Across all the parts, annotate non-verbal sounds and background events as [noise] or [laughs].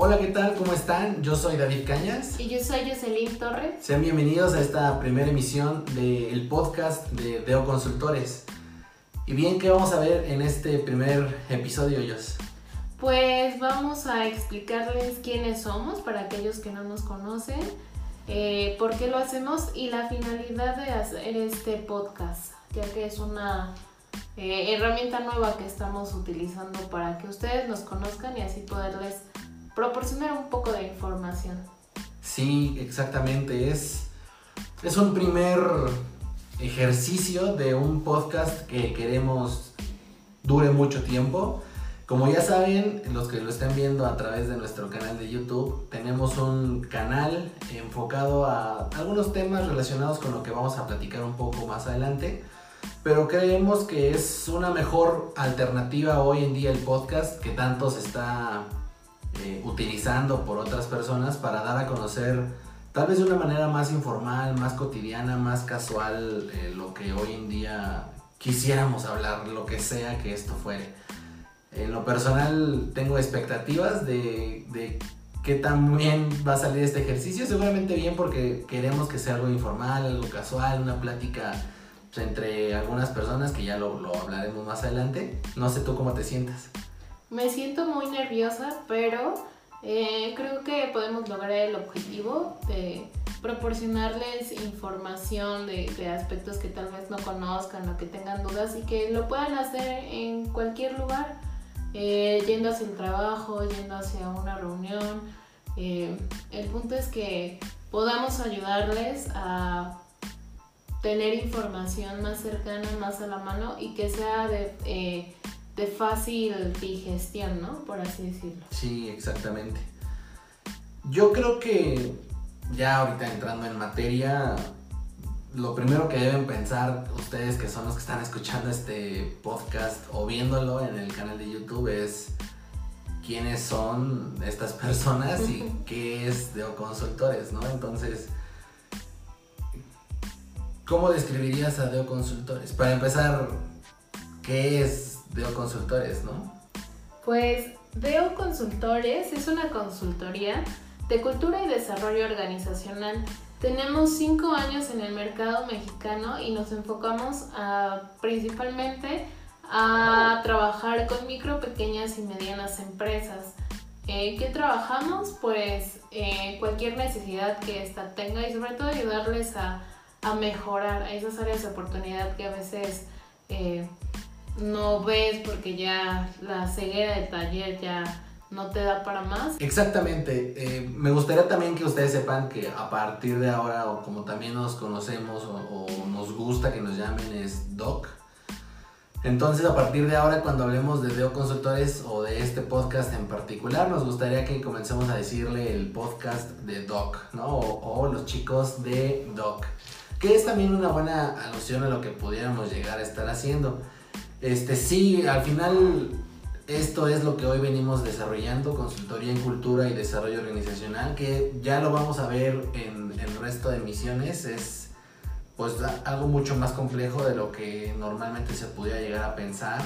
Hola, ¿qué tal? ¿Cómo están? Yo soy David Cañas. Y yo soy Jocelyn Torres. Sean bienvenidos a esta primera emisión del podcast de Deo Consultores. Y bien, ¿qué vamos a ver en este primer episodio, Jos? Pues vamos a explicarles quiénes somos para aquellos que no nos conocen, eh, por qué lo hacemos y la finalidad de hacer este podcast, ya que es una eh, herramienta nueva que estamos utilizando para que ustedes nos conozcan y así poderles proporcionar un poco de información. Sí, exactamente. Es, es un primer ejercicio de un podcast que queremos dure mucho tiempo. Como ya saben, los que lo estén viendo a través de nuestro canal de YouTube, tenemos un canal enfocado a algunos temas relacionados con lo que vamos a platicar un poco más adelante. Pero creemos que es una mejor alternativa hoy en día el podcast que tanto se está eh, utilizando por otras personas para dar a conocer tal vez de una manera más informal, más cotidiana, más casual, eh, lo que hoy en día quisiéramos hablar, lo que sea que esto fuere. En lo personal tengo expectativas de, de qué tan bien va a salir este ejercicio. Seguramente bien porque queremos que sea algo informal, algo casual, una plática entre algunas personas que ya lo, lo hablaremos más adelante. No sé tú cómo te sientas. Me siento muy nerviosa, pero eh, creo que podemos lograr el objetivo de proporcionarles información de, aspectos que tal vez no conozcan o que tengan dudas y que lo puedan hacer en cualquier lugar eh, yendo hacia el trabajo, yendo hacia una reunión. Eh, el punto es que podamos ayudarles a tener información más cercana, más a la mano y que sea de, de fácil digestión, ¿no? Por así decirlo. Sí, exactamente. Yo creo que ya ahorita entrando en materia, lo primero que deben pensar ustedes que son los que están escuchando este podcast o viéndolo en el canal de YouTube es quiénes son estas personas y qué es Deo Consultores, ¿no? Entonces, ¿cómo describirías a Deo Consultores? Para empezar, ¿qué es Deo Consultores, no? Pues Deo Consultores es una consultoría de cultura y desarrollo organizacional tenemos cinco años en el mercado mexicano y nos enfocamos principalmente a trabajar con micro, pequeñas y medianas empresas. Eh, ¿Qué trabajamos? Pues eh, cualquier necesidad que ésta tenga y sobre todo ayudarles a, a, mejorar esas áreas de oportunidad que a veces eh, no ves porque ya la ceguera de taller ya no te da para más. Exactamente. Eh, me gustaría también que ustedes sepan que a partir de ahora, o como también nos conocemos o, nos gusta que nos llamen, es Doc. Entonces, a partir de ahora, cuando hablemos de Deo Consultores o de este podcast en particular, nos gustaría que comencemos a decirle el podcast de Doc, ¿no? O, o los chicos de Doc. Que es también una buena alusión a lo que pudiéramos llegar a estar haciendo. Este, sí, al final esto es lo que hoy venimos desarrollando, consultoría en cultura y desarrollo organizacional, que ya lo vamos a ver en, el resto de misiones. Es pues algo mucho más complejo de lo que normalmente se pudiera llegar a pensar.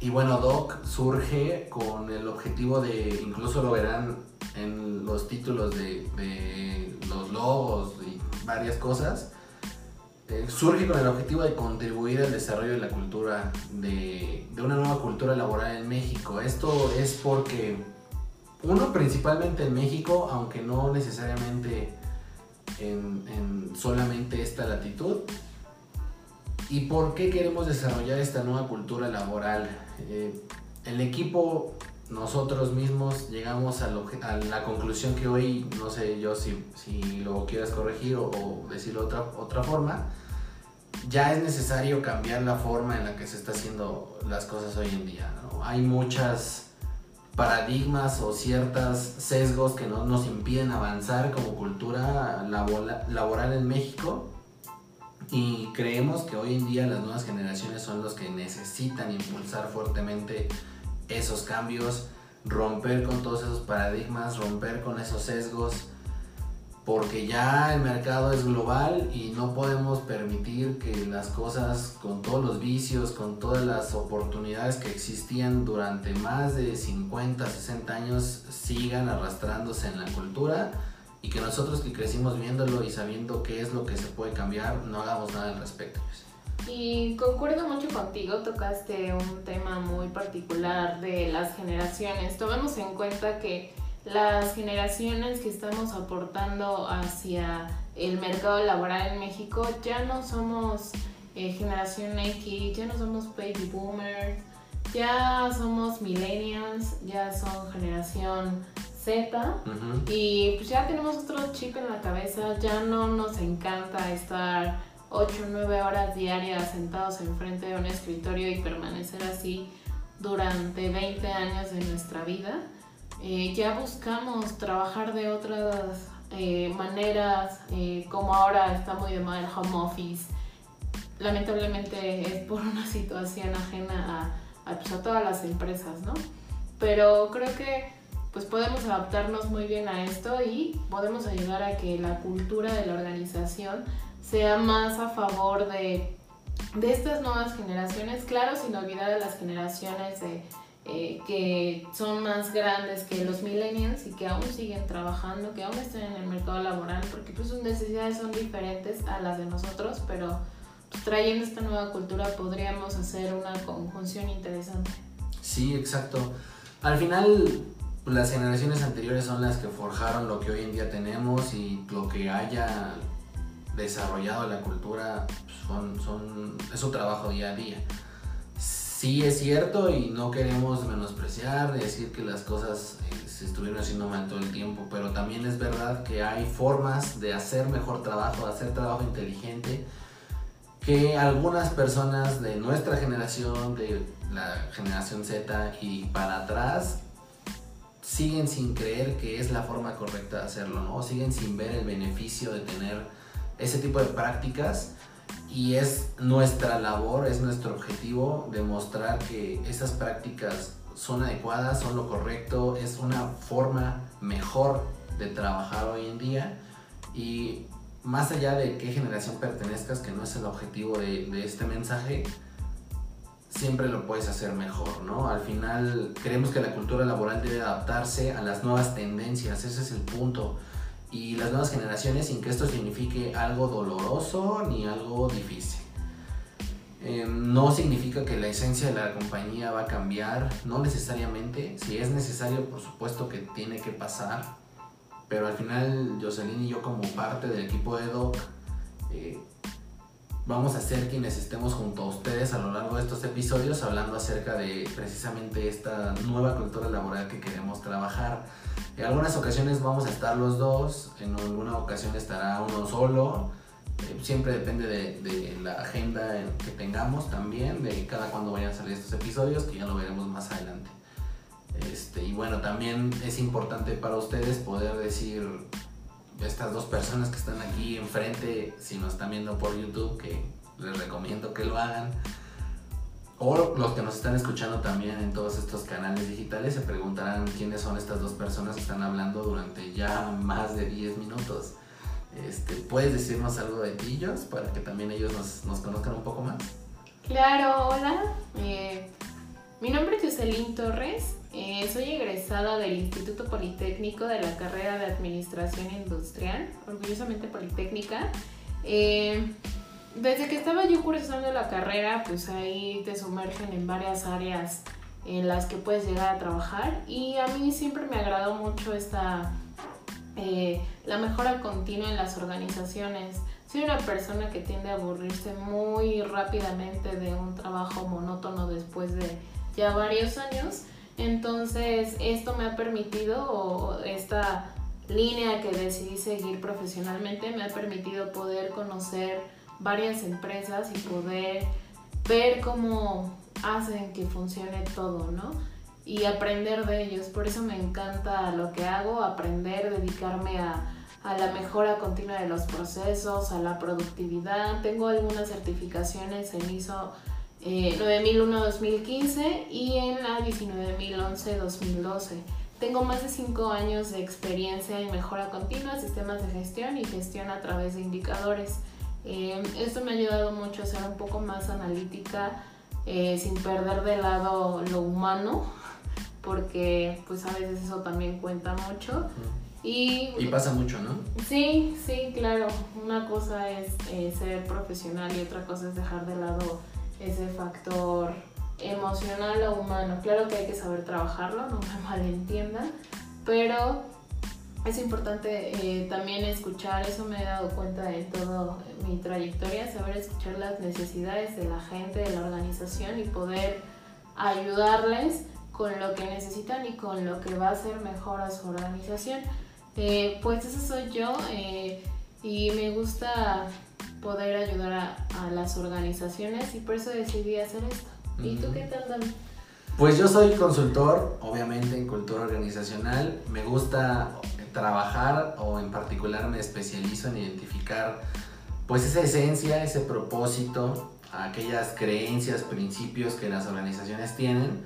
Y bueno, Doc surge con el objetivo de, incluso lo verán en los títulos de, de los logos y varias cosas, eh, surge con el objetivo de contribuir al desarrollo de la cultura, de, una nueva cultura laboral en México. Esto es porque, uno, principalmente en México, aunque no necesariamente en, en solamente esta latitud, ¿Y por qué queremos desarrollar esta nueva cultura laboral? Eh, el equipo, nosotros mismos, llegamos a, la conclusión que hoy, no sé yo si, si lo quieras corregir o, o decirlo de otra, otra forma, ya es necesario cambiar la forma en la que se está haciendo las cosas hoy en día. Hay muchas paradigmas o ciertos sesgos que no, nos impiden avanzar como cultura laboral en México y creemos que hoy en día las nuevas generaciones son los que necesitan impulsar fuertemente esos cambios, romper con todos esos paradigmas, romper con esos sesgos, porque ya el mercado es global y no podemos permitir que las cosas con todos los vicios, con todas las oportunidades que existían durante más de 50, 60 años sigan arrastrándose en la cultura y que nosotros que crecimos viéndolo y sabiendo qué es lo que se puede cambiar, no hagamos nada al respecto. Y concuerdo mucho contigo, tocaste un tema muy particular de las generaciones. Tomemos en cuenta que las generaciones que estamos aportando hacia el mercado laboral en México ya no somos eh, generación X, ya no somos baby boomers, ya somos millennials, ya son generación Z. Y pues ya tenemos otro chip en la cabeza, ya no nos encanta estar 8 o 9 horas diarias sentados enfrente de un escritorio y permanecer así durante 20 años de nuestra vida eh, ya buscamos trabajar de otras eh, maneras, eh, como ahora está muy de moda el home office. Lamentablemente es por una situación ajena a, a, pues, a todas las empresas, ¿no? Pero creo que pues podemos adaptarnos muy bien a esto y podemos ayudar a que la cultura de la organización sea más a favor de, de estas nuevas generaciones, claro, sin olvidar a las generaciones de eh, que son más grandes que los millennials y que aún siguen trabajando, que aún están en el mercado laboral, porque pues sus necesidades son diferentes a las de nosotros, pero pues, trayendo esta nueva cultura podríamos hacer una conjunción interesante. Sí, exacto. Al final las generaciones anteriores son las que forjaron lo que hoy en día tenemos y lo que haya desarrollado la cultura pues, son, son, es su trabajo día a día sí es cierto y no queremos menospreciar, decir que las cosas eh, se estuvieron haciendo mal todo el tiempo, pero también es verdad que hay formas de hacer mejor trabajo, de hacer trabajo inteligente, que algunas personas de nuestra generación, de la generación Z y para atrás, siguen sin creer que es la forma correcta de hacerlo, ¿no? Siguen sin ver el beneficio de tener ese tipo de prácticas y es nuestra labor, es nuestro objetivo demostrar que esas prácticas son adecuadas, son lo correcto, es una forma mejor de trabajar hoy en día y más allá de qué generación pertenezcas, que no es el objetivo de, este mensaje, siempre lo puedes hacer mejor, ¿no? Al final creemos que la cultura laboral debe adaptarse a las nuevas tendencias, ese es el punto y las nuevas generaciones sin que esto signifique algo doloroso ni algo difícil. Eh, no significa que la esencia de la compañía va a cambiar, no necesariamente. Si es necesario, por supuesto que tiene que pasar. Pero al final, Jocelyn y yo, como parte del equipo de Doc, eh, vamos a ser quienes estemos junto a ustedes a lo largo de estos episodios hablando acerca de precisamente esta nueva cultura laboral que queremos trabajar. En algunas ocasiones vamos a estar los dos, en alguna ocasión estará uno solo. Eh, siempre depende de, la agenda que tengamos también, de cada cuando vayan a salir estos episodios, que ya lo veremos más adelante. Este, y bueno, también es importante para ustedes poder decir estas dos personas que están aquí enfrente, si nos están viendo por YouTube, que les recomiendo que lo hagan. O los que nos están escuchando también en todos estos canales digitales se preguntarán quiénes son estas dos personas que están hablando durante ya más de 10 minutos. Este, ¿Puedes decirnos algo de ellos para que también ellos nos, nos conozcan un poco más? Claro, hola. Eh, mi nombre es Jocelyn Torres. Eh, soy egresada del Instituto Politécnico de la carrera de Administración Industrial, orgullosamente Politécnica. Eh, desde que estaba yo cursando la carrera, pues ahí te sumergen en varias áreas en las que puedes llegar a trabajar y a mí siempre me agradó mucho esta, eh, la mejora continua en las organizaciones. Soy una persona que tiende a aburrirse muy rápidamente de un trabajo monótono después de ya varios años entonces, esto me ha permitido, o esta línea que decidí seguir profesionalmente, me ha permitido poder conocer varias empresas y poder ver cómo hacen que funcione todo, ¿no? Y aprender de ellos. Por eso me encanta lo que hago, aprender, dedicarme a, a la mejora continua de los procesos, a la productividad. Tengo algunas certificaciones en ISO 9001-2015 eh, y en la 19011-2012. tengo más de 5 años de experiencia en mejora continua, sistemas de gestión y gestión a través de indicadores. Eh, esto me ha ayudado mucho a ser un poco más analítica eh, sin perder de lado lo humano, [laughs] porque pues a veces eso también cuenta mucho. Y, y pasa mucho, ¿no? Sí, sí, claro. Una cosa es eh, ser profesional y otra cosa es dejar de lado ese factor emocional o humano. Claro que hay que saber trabajarlo, no me [laughs] malentiendan, pero es importante eh, también escuchar, eso me he dado cuenta en toda mi trayectoria, saber escuchar las necesidades de la gente, de la organización y poder ayudarles con lo que necesitan y con lo que va a ser mejor a su organización. Eh, pues eso soy yo eh, y me gusta poder ayudar a, las organizaciones y por eso decidí hacer esto. ¿Y tú qué tal, David? Pues yo soy consultor, obviamente, en cultura organizacional. Me gusta trabajar o en particular me especializo en identificar pues esa esencia, ese propósito, aquellas creencias, principios que las organizaciones tienen,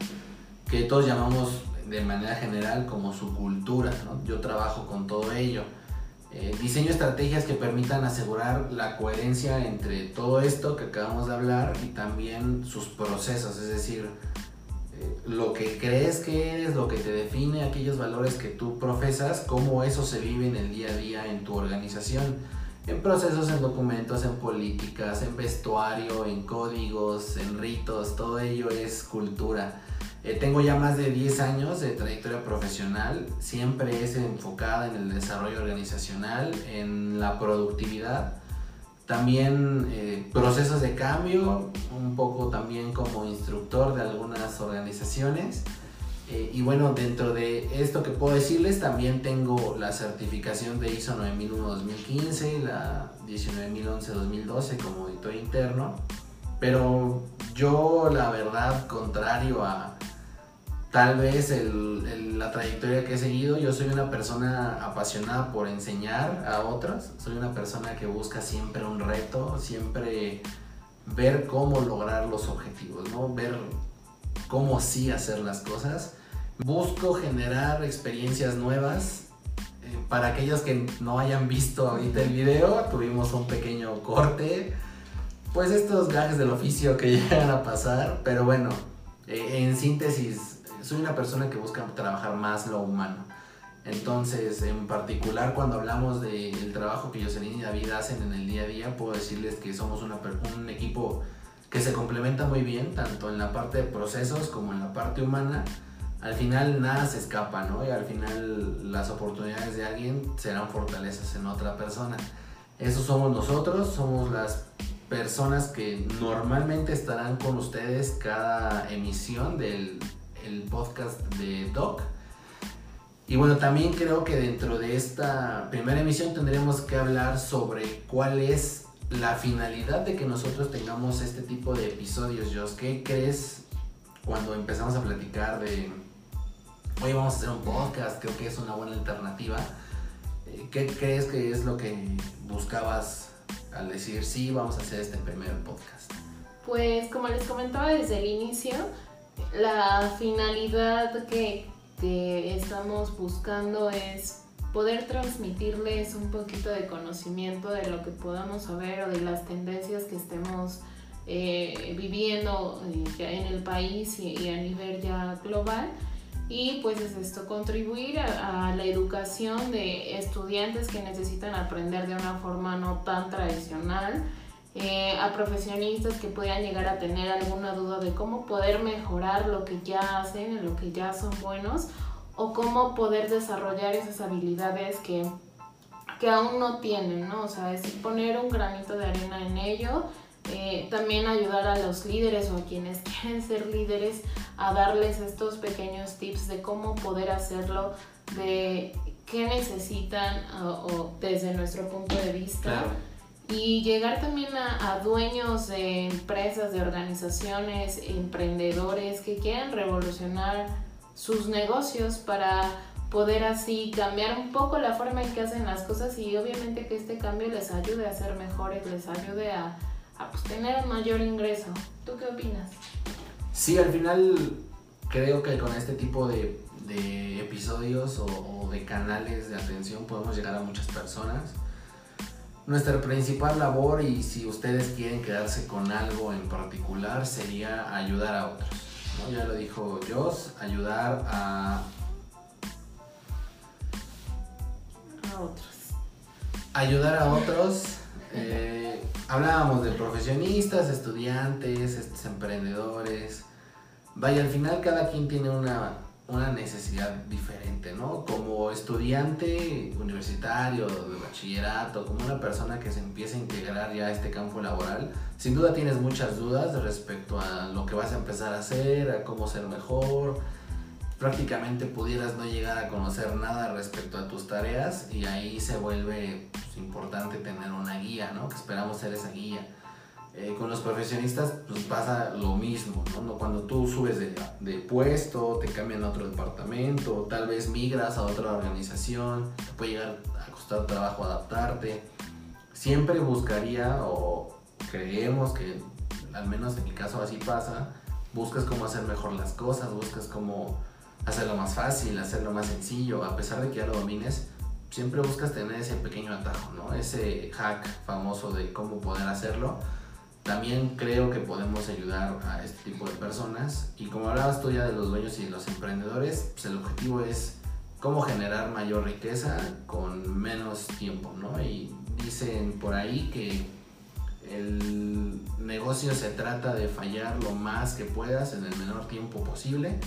que todos llamamos de manera general como su cultura. Yo trabajo con todo ello. Eh, diseño estrategias que permitan asegurar la coherencia entre todo esto que acabamos de hablar y también sus procesos, es decir, eh, lo que crees que eres, lo que te define, aquellos valores que tú profesas, cómo eso se vive en el día a día en tu organización, en procesos, en documentos, en políticas, en vestuario, en códigos, en ritos, todo ello es cultura. Eh, tengo ya más de 10 años de trayectoria profesional, siempre es enfocada en el desarrollo organizacional, en la productividad, también eh, procesos de cambio, un poco también como instructor de algunas organizaciones. Eh, y bueno, dentro de esto que puedo decirles, también tengo la certificación de ISO 9001-2015, la 19011-2012 como editor interno. Pero yo, la verdad, contrario a, tal vez la trayectoria que he seguido, yo soy una persona apasionada por enseñar a otros, soy una persona que busca siempre un reto, siempre ver cómo lograr los objetivos, ¿no? ver cómo sí hacer las cosas. Busco generar experiencias nuevas. Eh, para aquellos que no hayan visto ahorita el video, tuvimos un pequeño corte. Pues estos gajes del oficio que [laughs] llegan a pasar, pero bueno, eh, en síntesis, soy una persona que busca trabajar más lo humano. Entonces, en particular, cuando hablamos del trabajo que Jocelyn y David hacen en el día a día, puedo decirles que somos una, un equipo que se complementa muy bien, tanto en la parte de procesos como en la parte humana. Al final nada se escapa, ¿no? Y al final las oportunidades de alguien serán fortalezas en otra persona. Eso somos nosotros, somos las personas que normalmente estarán con ustedes cada emisión del el podcast de Doc. Y bueno, también creo que dentro de esta primera emisión tendremos que hablar sobre cuál es la finalidad de que nosotros tengamos este tipo de episodios. ¿Qué crees cuando empezamos a platicar de, hoy vamos a hacer un podcast? Creo que es una buena alternativa. Eh, ¿Qué crees que es lo que buscabas al decir sí, vamos a hacer este primer podcast? Pues como les comentaba desde el inicio, la finalidad que, estamos buscando es poder transmitirles un poquito de conocimiento de lo que podamos saber o de las tendencias que estemos eh, viviendo eh, en el país y, a nivel ya global. Y pues es esto, contribuir a, la educación de estudiantes que necesitan aprender de una forma no tan tradicional eh, a profesionistas que puedan llegar a tener alguna duda de cómo poder mejorar lo que ya hacen, en lo que ya son buenos, o cómo poder desarrollar esas habilidades que, que aún no tienen, ¿no? O sea, es poner un granito de arena en ello. Eh, también ayudar a los líderes o a quienes [laughs] quieren ser líderes a darles estos pequeños tips de cómo poder hacerlo, de qué necesitan o, desde nuestro punto de vista y llegar también a, dueños de empresas, de organizaciones, emprendedores que quieran revolucionar sus negocios para poder así cambiar un poco la forma en que hacen las cosas y obviamente que este cambio les ayude a ser mejores, les ayude a, pues, tener un mayor ingreso. ¿Tú qué opinas? Sí, al final creo que con este tipo de, de episodios o, de canales de atención podemos llegar a muchas personas. Nuestra principal labor y si ustedes quieren quedarse con algo en particular sería ayudar a otros. Ya lo dijo Joss, ayudar a... A otros. Ayudar a otros. [laughs] Eh, hablábamos de profesionistas, estudiantes, emprendedores. Vaya, al final cada quien tiene una, una necesidad diferente, ¿no? Como estudiante universitario, de bachillerato, como una persona que se empieza a integrar ya a este campo laboral, sin duda tienes muchas dudas respecto a lo que vas a empezar a hacer, a cómo ser mejor. Prácticamente pudieras no llegar a conocer nada respecto a tus tareas y ahí se vuelve importante tener una guía, ¿no? Que esperamos ser esa guía eh, con los profesionistas pues pasa lo mismo, ¿no? Cuando tú subes de, de, puesto, te cambian a otro departamento, tal vez migras a otra organización, te puede llegar a costar trabajo adaptarte. Siempre buscaría, o creemos que, al menos en mi caso así pasa, buscas cómo hacer mejor las cosas, buscas cómo hacerlo más fácil, hacerlo más sencillo, a pesar de que ya lo domines, siempre buscas tener ese pequeño atajo, ¿no? Ese hack famoso de cómo poder hacerlo también creo que podemos ayudar a este tipo de personas y como hablabas tú ya de los dueños y los emprendedores, pues el objetivo es cómo generar mayor riqueza con menos tiempo, ¿no? Y dicen por ahí que el negocio se trata de fallar lo más que puedas en el menor tiempo posible,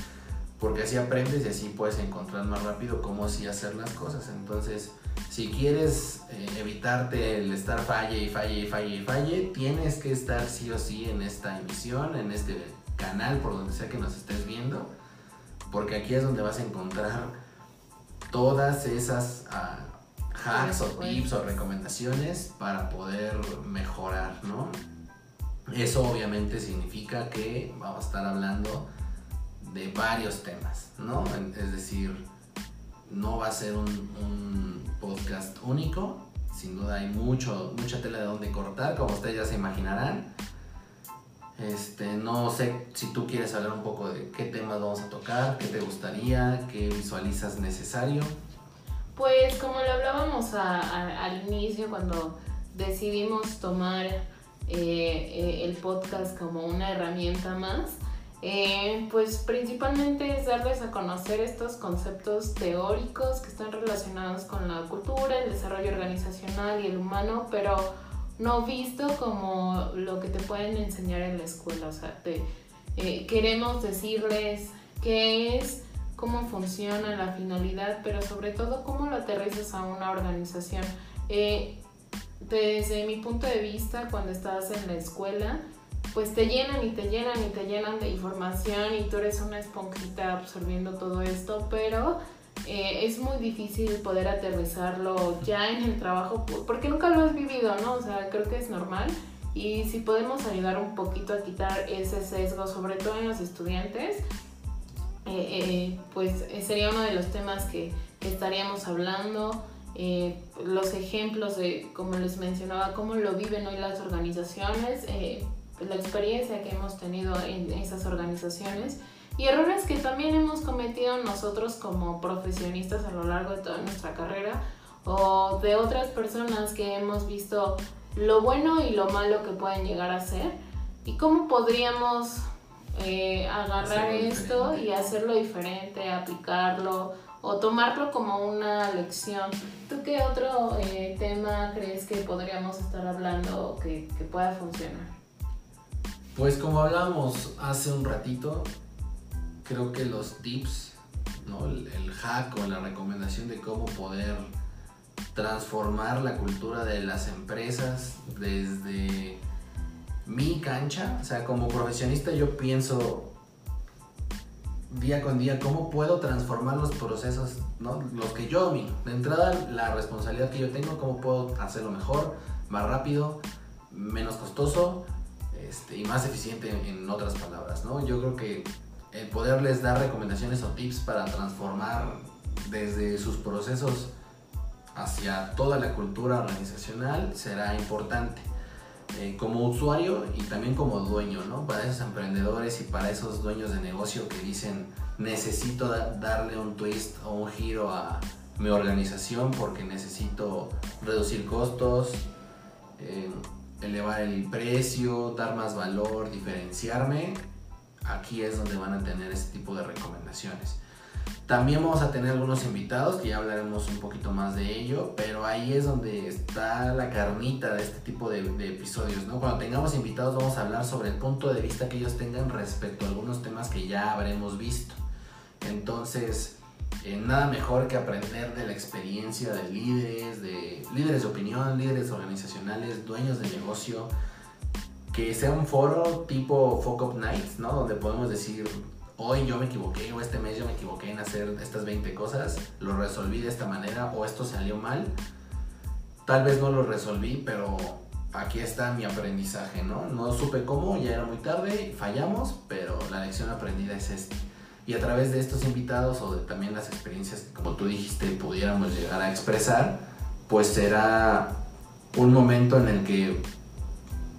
porque así aprendes y así puedes encontrar más rápido cómo sí hacer las cosas. Entonces, si quieres eh, evitarte el estar falle y falle y falle y falle, tienes que estar sí o sí en esta emisión, en este canal, por donde sea que nos estés viendo, porque aquí es donde vas a encontrar todas esas ah, hacks o tips o recomendaciones para poder mejorar, ¿no? Eso obviamente significa que vamos a estar hablando de varios temas, ¿no? Es decir, no va a ser un, podcast único. Sin duda hay mucho, mucha tela de donde cortar, como ustedes ya se imaginarán. Este, no sé si tú quieres hablar un poco de qué temas vamos a tocar, qué te gustaría, qué visualizas necesario. Pues como lo hablábamos al inicio cuando decidimos tomar eh, eh, el podcast como una herramienta más, eh, pues principalmente es darles a conocer estos conceptos teóricos que están relacionados con la cultura, el desarrollo organizacional y el humano, pero no visto como lo que te pueden enseñar en la escuela. O sea, eh, queremos decirles qué es, cómo funciona la finalidad, pero sobre todo cómo lo aterrizas a una organización. Eh, desde mi punto de vista, cuando estás en la escuela, pues te llenan y te llenan y te llenan de información y tú eres una esponjita absorbiendo todo esto, pero eh, es muy difícil poder aterrizarlo ya en el trabajo porque nunca lo has vivido, ¿no? O sea, creo que es normal. Y si podemos ayudar un poquito a quitar ese sesgo, sobre todo en los estudiantes, eh, eh, pues sería uno de los temas que, estaríamos hablando. los ejemplos de, como les mencionaba, cómo lo viven hoy las organizaciones, la experiencia que hemos tenido en esas organizaciones y errores que también hemos cometido nosotros como profesionistas a lo largo de toda nuestra carrera o de otras personas que hemos visto lo bueno y lo malo que pueden llegar a ser y cómo podríamos eh, agarrar esto y hacerlo diferente, aplicarlo o tomarlo como una lección. ¿Tú qué otro eh, tema crees que podríamos estar hablando que, que pueda funcionar? Pues como hablábamos hace un ratito, creo que los tips, el, hack o la recomendación de cómo poder transformar la cultura de las empresas desde mi cancha, o sea, como profesionista yo pienso día con día cómo puedo transformar los procesos, ¿no? los que yo domino. De entrada, la responsabilidad que yo tengo, cómo puedo hacerlo mejor, más rápido, menos costoso este, y más eficiente en, otras palabras, ¿no? Yo creo que el poderles dar recomendaciones o tips para transformar desde sus procesos hacia toda la cultura organizacional será importante. eh, como usuario y también como dueño, ¿no? Para esos emprendedores y para esos dueños de negocio que dicen necesito darle un twist o un giro a mi organización porque necesito reducir costos, eh, elevar el precio, dar más valor, diferenciarme. Aquí es donde van a tener este tipo de recomendaciones. También vamos a tener algunos invitados que ya hablaremos un poquito más de ello, pero ahí es donde está la carnita de este tipo de, episodios, ¿no? Cuando tengamos invitados vamos a hablar sobre el punto de vista que ellos tengan respecto a algunos temas que ya habremos visto. Entonces, eh, nada mejor que aprender de la experiencia de líderes, de líderes de opinión, líderes organizacionales, dueños de negocio, que sea un foro tipo Focus Nights, ¿no? Donde podemos decir, hoy yo me equivoqué o este mes yo me equivoqué en hacer estas 20 cosas, lo resolví de esta manera o esto salió mal. Tal vez no lo resolví, pero aquí está mi aprendizaje, ¿no? No supe cómo, ya era muy tarde, fallamos, pero la lección aprendida es esta. Y a través de estos invitados o de también las experiencias que como tú dijiste pudiéramos llegar a expresar, pues será un momento en el que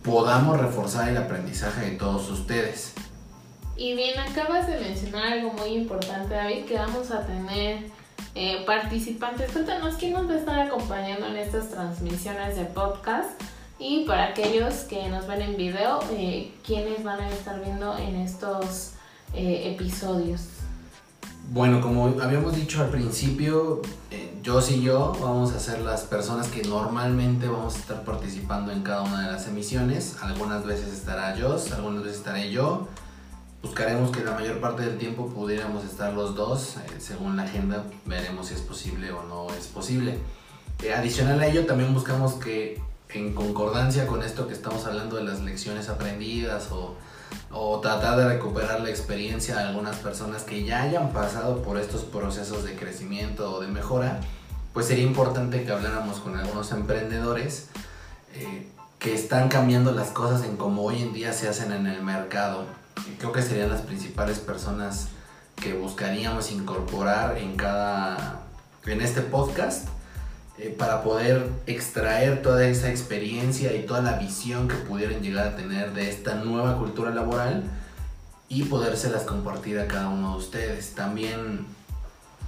podamos reforzar el aprendizaje de todos ustedes. Y bien, acabas de mencionar algo muy importante, David, que vamos a tener eh, participantes. Cuéntanos quién nos va a estar acompañando en estas transmisiones de podcast. Y para aquellos que nos ven en video, eh, quiénes van a estar viendo en estos eh, episodios. Bueno, como habíamos dicho al principio, yo y yo vamos a ser las personas que normalmente vamos a estar participando en cada una de las emisiones. Algunas veces estará Jos, algunas veces estaré yo buscaremos que la mayor parte del tiempo pudiéramos estar los dos. Eh, según la agenda veremos si es posible o no es posible. Eh, adicional a ello también buscamos que en concordancia con esto que estamos hablando de las lecciones aprendidas o, o tratar de recuperar la experiencia de algunas personas que ya hayan pasado por estos procesos de crecimiento o de mejora, pues sería importante que habláramos con algunos emprendedores eh, que están cambiando las cosas en cómo hoy en día se hacen en el mercado. Creo que serían las principales personas que buscaríamos incorporar en cada en este podcast eh, para poder extraer toda esa experiencia y toda la visión que pudieran llegar a tener de esta nueva cultura laboral y podérselas compartir a cada uno de ustedes. También,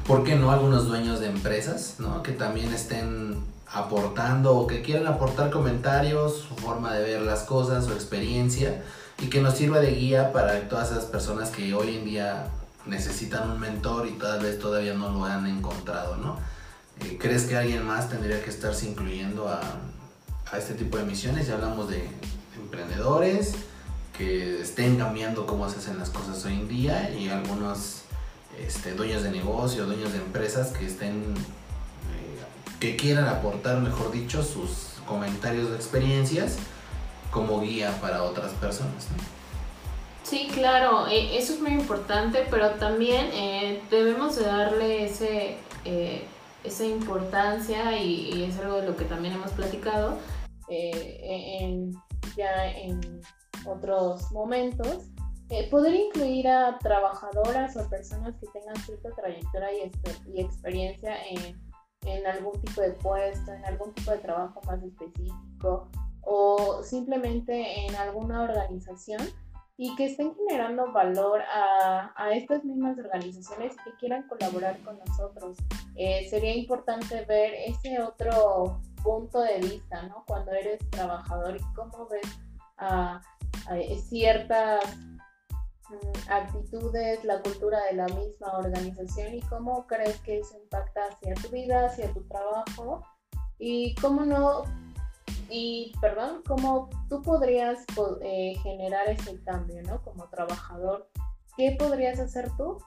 ¿por qué no algunos dueños de empresas, ¿no? que también estén aportando o que quieran aportar comentarios, su forma de ver las cosas, su experiencia? y que nos sirva de guía para todas esas personas que hoy en día necesitan un mentor y tal vez todavía no lo han encontrado, ¿no? ¿Crees que alguien más tendría que estarse incluyendo a, a este tipo de misiones? Ya hablamos de emprendedores que estén cambiando cómo se hacen las cosas hoy en día y algunos este, dueños de negocio, dueños de empresas que estén, eh, que quieran aportar, mejor dicho, sus comentarios de experiencias como guía para otras personas. Sí, claro, e, eso es muy importante, pero también eh, debemos de darle ese, eh, esa importancia y, es algo de lo que también hemos platicado eh, ya en otros momentos. poder incluir a trabajadoras o personas que tengan cierta trayectoria y, experiencia en, en algún tipo de puesto, en algún tipo de trabajo más específico o simplemente en alguna organización y que estén generando valor a, a estas mismas organizaciones que quieran colaborar con nosotros. Eh, sería importante ver ese otro punto de vista, ¿no? Cuando eres trabajador y cómo ves a, ciertas mm, actitudes, la cultura de la misma organización y cómo crees que eso impacta hacia tu vida, hacia tu trabajo y cómo no y, perdón, ¿cómo tú podrías eh, generar ese cambio, ¿no? Como trabajador, ¿qué podrías hacer tú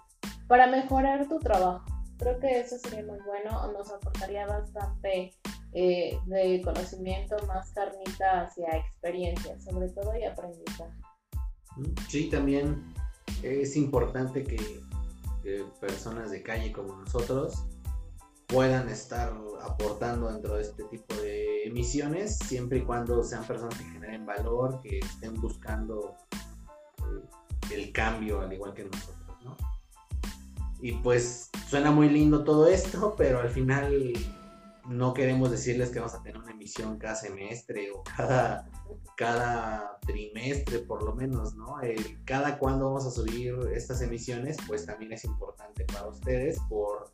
para mejorar tu trabajo? Creo que eso sería muy bueno, nos aportaría bastante eh, de conocimiento, más carnita hacia experiencia, sobre todo y aprendizaje. Sí, también es importante que personas de calle como nosotros puedan estar aportando dentro de este tipo de emisiones, siempre y cuando sean personas que generen valor, que estén buscando eh, el cambio al igual que nosotros, ¿no? Y pues suena muy lindo todo esto, pero al final no queremos decirles que vamos a tener una emisión cada semestre o cada, cada trimestre por lo menos, ¿no? cada cuándo vamos a subir estas emisiones, pues también es importante para ustedes por,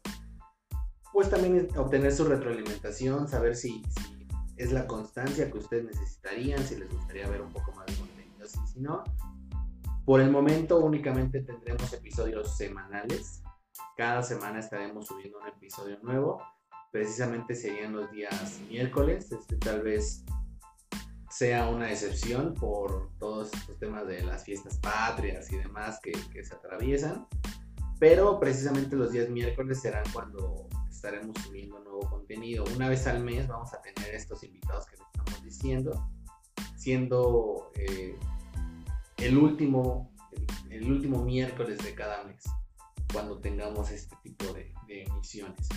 pues también obtener su retroalimentación, saber si, es la constancia que ustedes necesitarían, si les gustaría ver un poco más de contenido, si, si no. Por el momento únicamente tendremos episodios semanales. Cada semana estaremos subiendo un episodio nuevo precisamente serían los días miércoles. Este tal vez sea una excepción por todos estos temas de las fiestas patrias y demás que, se atraviesan. Pero precisamente los días miércoles serán cuando estaremos subiendo nuevo contenido. Una vez al mes vamos a tener estos invitados que les estamos diciendo, siendo eh, el, último, el, último miércoles de cada mes, cuando tengamos este tipo de emisiones.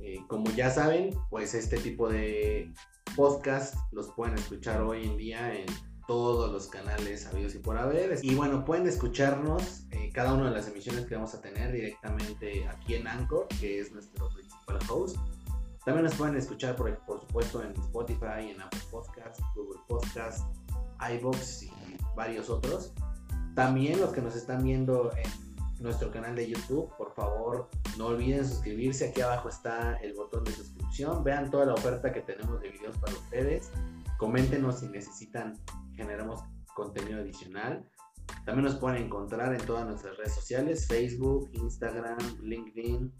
Eh, como ya saben, pues este tipo de podcast los pueden escuchar hoy en día en todos los canales habidos y por haber. Y bueno, pueden escucharnos eh, cada una de las emisiones que vamos a tener directamente aquí en Anchor, que es nuestro principal host. También nos pueden escuchar, por, por supuesto, en Spotify, en Apple Podcasts, Google Podcasts, iBox y varios otros. También los que nos están viendo en nuestro canal de YouTube. Por favor, no olviden suscribirse. Aquí abajo está el botón de suscripción. Vean toda la oferta que tenemos de videos para ustedes. Coméntenos si necesitan generamos contenido adicional. También nos pueden encontrar en todas nuestras redes sociales, Facebook, Instagram, LinkedIn.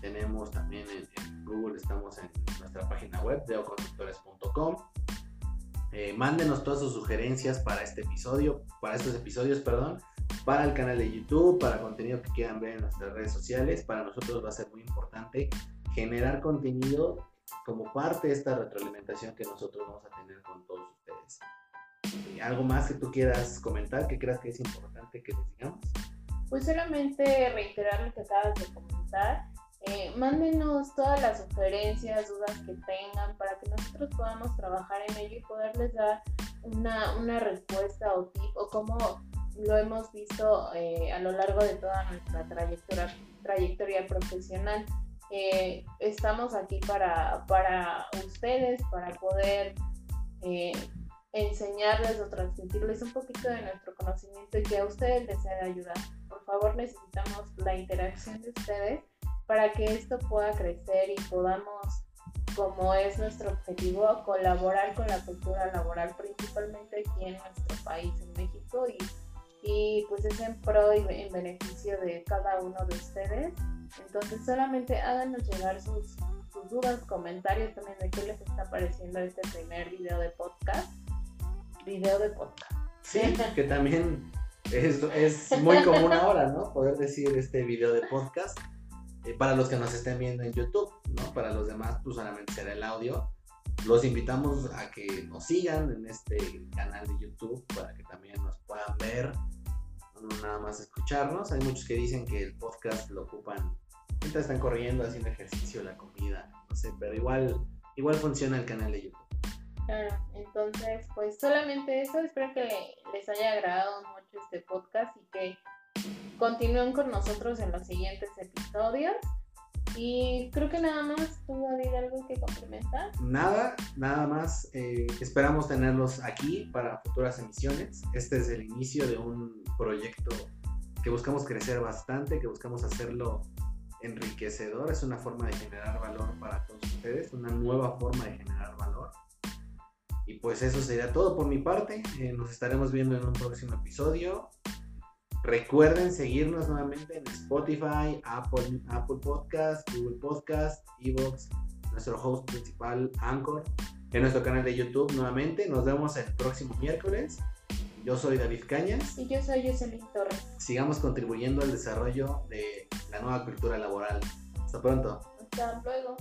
Tenemos también en, Google, estamos en nuestra página web, deoconductores.com. Eh, mándenos todas sus sugerencias para este episodio, para estos episodios, perdón para el canal de YouTube, para contenido que quieran ver en nuestras redes sociales. Para nosotros va a ser muy importante generar contenido como parte de esta retroalimentación que nosotros vamos a tener con todos ustedes. Eh, ¿Algo más que tú quieras comentar, que creas que es importante que les digamos? Pues solamente reiterar lo que acabas de comentar. Eh, mándenos todas las sugerencias, dudas que tengan para que nosotros podamos trabajar en ello y poderles dar una, una respuesta o tip o cómo lo hemos visto eh, a lo largo de toda nuestra trayectoria, trayectoria profesional. Eh, estamos aquí para, para ustedes, para poder eh, enseñarles o transmitirles un poquito de nuestro conocimiento y que a ustedes les sea de ayuda. Por favor, necesitamos la interacción de ustedes para que esto pueda crecer y podamos, como es nuestro objetivo, colaborar con la cultura laboral, principalmente aquí en nuestro país, en México, y y pues es en pro y en beneficio de cada uno de ustedes. Entonces solamente háganos llegar sus, sus dudas, comentarios también de qué les está pareciendo este primer video de podcast. Video de podcast. Sí, que también es, es muy común [laughs] ahora, ¿no? Poder decir este video de podcast. Eh, para los que nos estén viendo en YouTube, ¿no? Para los demás, pues solamente será el audio. Los invitamos a que nos sigan en este canal de YouTube para que también nos puedan ver, no nada más escucharnos. Hay muchos que dicen que el podcast lo ocupan mientras están corriendo, haciendo ejercicio, la comida, no sé, pero igual, igual funciona el canal de YouTube. Claro, entonces, pues solamente eso. Espero que les haya agradado mucho este podcast y que continúen con nosotros en los siguientes episodios. Y creo que nada más, ¿tú David algo que complementar? Nada, nada más. Eh, esperamos tenerlos aquí para futuras emisiones. Este es el inicio de un proyecto que buscamos crecer bastante, que buscamos hacerlo enriquecedor. Es una forma de generar valor para todos ustedes, una nueva forma de generar valor. Y pues eso sería todo por mi parte. Eh, nos estaremos viendo en un próximo episodio. Recuerden seguirnos nuevamente en Spotify, Apple, Apple Podcast, Google Podcast, Evox, nuestro host principal, Anchor, en nuestro canal de YouTube nuevamente. Nos vemos el próximo miércoles. Yo soy David Cañas. Y yo soy Jocelyn Torres. Sigamos contribuyendo al desarrollo de la nueva cultura laboral. Hasta pronto. Hasta luego.